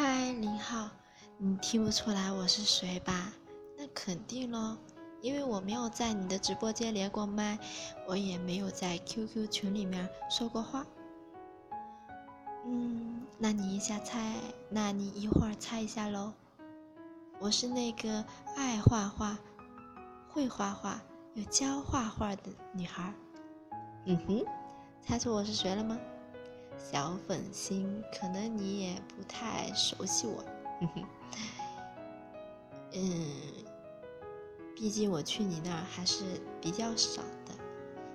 嗨，林浩，你听不出来我是谁吧？那肯定喽，因为我没有在你的直播间连过麦，我也没有在 QQ 群里面说过话。嗯，那你一下猜，那你一会儿猜一下喽。我是那个爱画画、会画画又教画画的女孩。嗯哼，猜出我是谁了吗？小粉心，可能你也不太熟悉我。嗯，毕竟我去你那儿还是比较少的，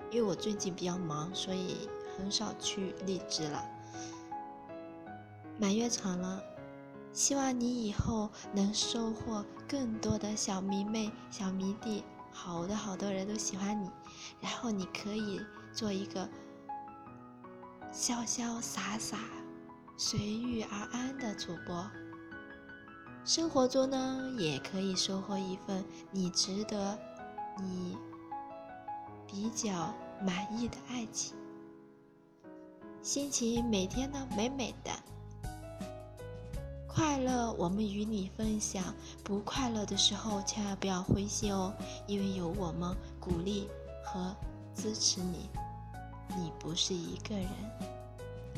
因为我最近比较忙，所以很少去荔枝了。满月场了，希望你以后能收获更多的小迷妹、小迷弟，好多好多人都喜欢你，然后你可以做一个潇潇洒洒、随遇而安的主播。生活中呢，也可以收获一份你值得、你比较满意的爱情，心情每天呢美美的。快乐，我们与你分享；不快乐的时候，千万不要灰心哦，因为有我们鼓励和支持你，你不是一个人，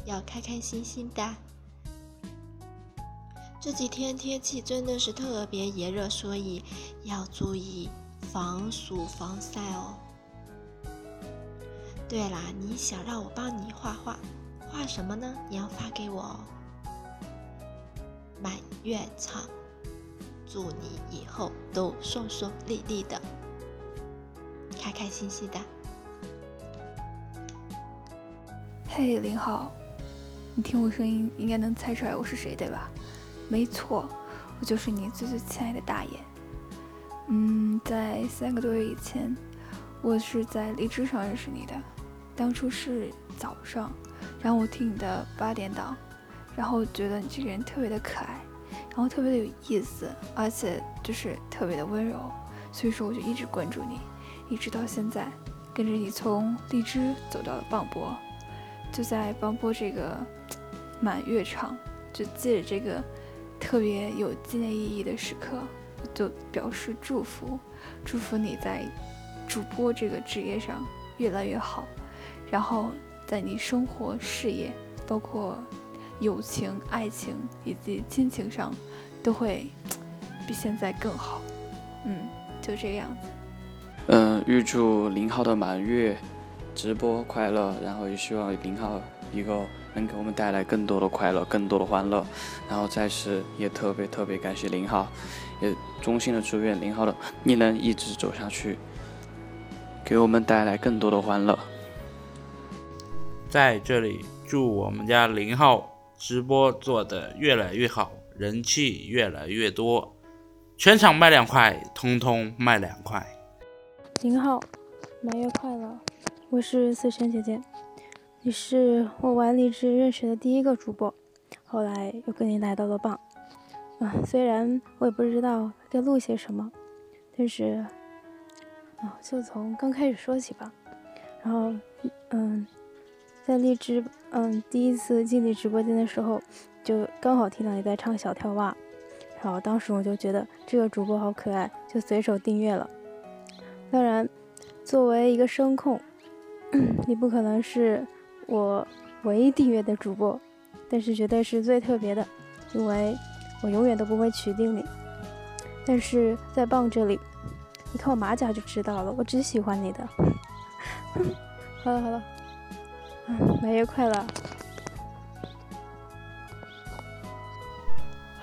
要开开心心的。这几天天气真的是特别炎热，所以要注意防暑防晒哦。对啦，你想让我帮你画画，画什么呢？你要发给我哦。满月场，祝你以后都顺顺利利的，开开心心的。嘿，林浩，你听我声音应该能猜出来我是谁对吧？没错，我就是你最最亲爱的大爷。嗯，在三个多月以前，我是在荔枝上认识你的，当初是早上，然后我听你的八点档。然后觉得你这个人特别的可爱，然后特别的有意思，而且就是特别的温柔，所以说我就一直关注你，一直到现在，跟着你从荔枝走到了磅礴，就在棒波这个满月场，就借着这个特别有纪念意义的时刻，就表示祝福，祝福你在主播这个职业上越来越好，然后在你生活、事业，包括。友情、爱情以及亲情上，都会比现在更好。嗯，就这个样子。嗯，预祝林浩的满月直播快乐，然后也希望林浩一个能给我们带来更多的快乐、更多的欢乐。然后在此也特别特别感谢林浩，也衷心的祝愿林浩的你能一直走下去，给我们带来更多的欢乐。在这里祝我们家林浩。直播做的越来越好，人气越来越多，全场卖两块，通通卖两块。林浩，满月快乐！我是思辰姐姐，你是我玩荔枝认识的第一个主播，后来又跟你来到了棒。啊，虽然我也不知道该录些什么，但是啊，就从刚开始说起吧。然后，嗯。在荔枝，嗯，第一次进你直播间的时候，就刚好听到你在唱小跳蛙，然后当时我就觉得这个主播好可爱，就随手订阅了。当然，作为一个声控，你不可能是我唯一订阅的主播，但是绝对是最特别的，因为我永远都不会取定你。但是在棒这里，你看我马甲就知道了，我只喜欢你的。好 了好了。满月快乐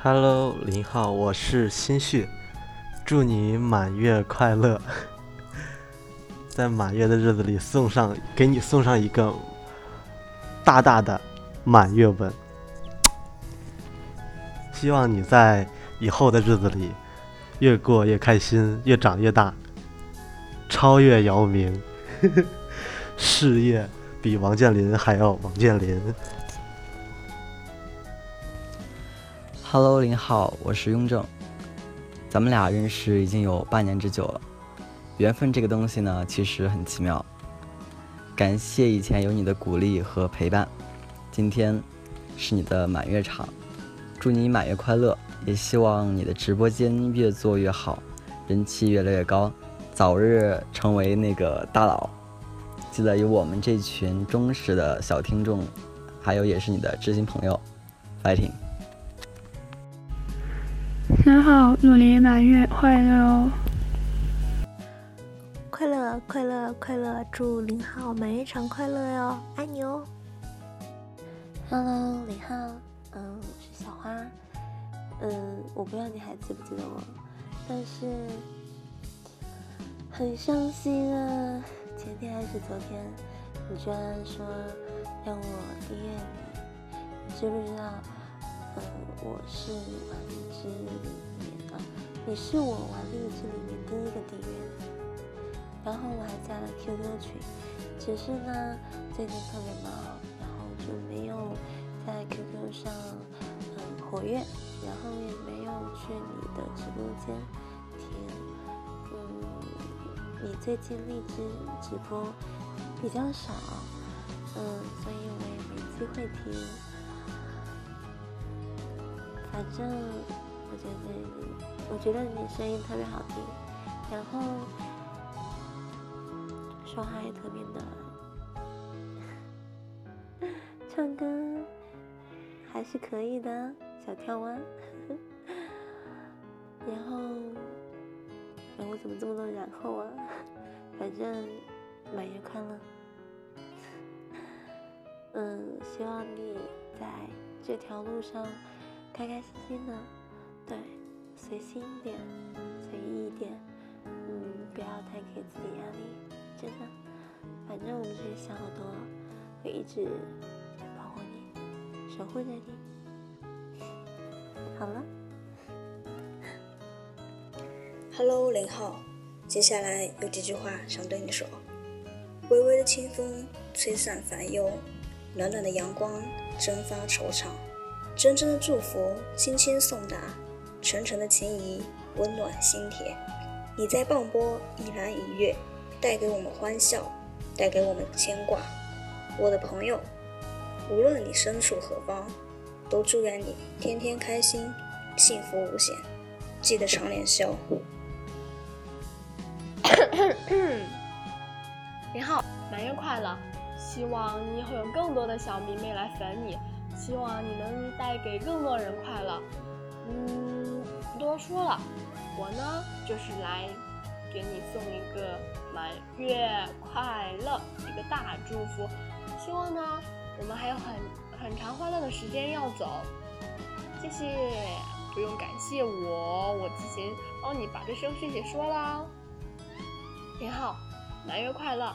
！Hello，林浩，我是心绪，祝你满月快乐！在满月的日子里，送上给你送上一个大大的满月吻，希望你在以后的日子里越过越开心，越长越大，超越姚明，事业。比王健林还要王健林。Hello，林浩，我是雍正，咱们俩认识已经有半年之久了。缘分这个东西呢，其实很奇妙。感谢以前有你的鼓励和陪伴，今天是你的满月场，祝你满月快乐，也希望你的直播间越做越好，人气越来越高，早日成为那个大佬。记得有我们这群忠实的小听众，还有也是你的知心朋友，fighting。你好，祝你满月快乐哦！快乐快乐快乐，祝林浩满月场快乐哟，爱你哦！Hello，林浩，嗯，我是小花，嗯，我不知道你还记不记得我，但是很伤心啊，前天还是昨天，你居然说让我订阅你，你知不知道？嗯，我是玩荔枝里面的，你是我玩荔枝里面第一。然后我还加了 QQ 群，只是呢最近特别忙，然后就没有在 QQ 上嗯活跃，然后也没有去你的直播间听。嗯，你最近荔枝直播比较少，嗯，所以我也没机会听。反正我觉得你，我觉得你声音特别好听，然后说话也特别的，唱歌还是可以的，小跳蛙。然后，哎，我怎么这么多然后啊？反正满月快乐。嗯，希望你在这条路上。开开心心的，对，随心一点，随意一点，嗯，不要太给自己压力，真的。反正我们这些小耳朵会一直保护你，守护着你。好了，Hello，零号，接下来有几句话想对你说。微微的清风吹散烦忧，暖暖的阳光蒸发惆怅。真真的祝福，轻轻送达；沉沉的情谊，温暖心田。你在棒波一蓝一月，带给我们欢笑，带给我们牵挂。我的朋友，无论你身处何方，都祝愿你天天开心，幸福无限。记得常联笑。你好，满月快乐！希望你以后有更多的小迷妹来粉你。希望你能带给更多人快乐。嗯，不多说了，我呢就是来给你送一个满月快乐，一个大祝福。希望呢，我们还有很很长欢乐的时间要走。谢谢，不用感谢我，我提前帮你把这声谢谢说了。你好，满月快乐。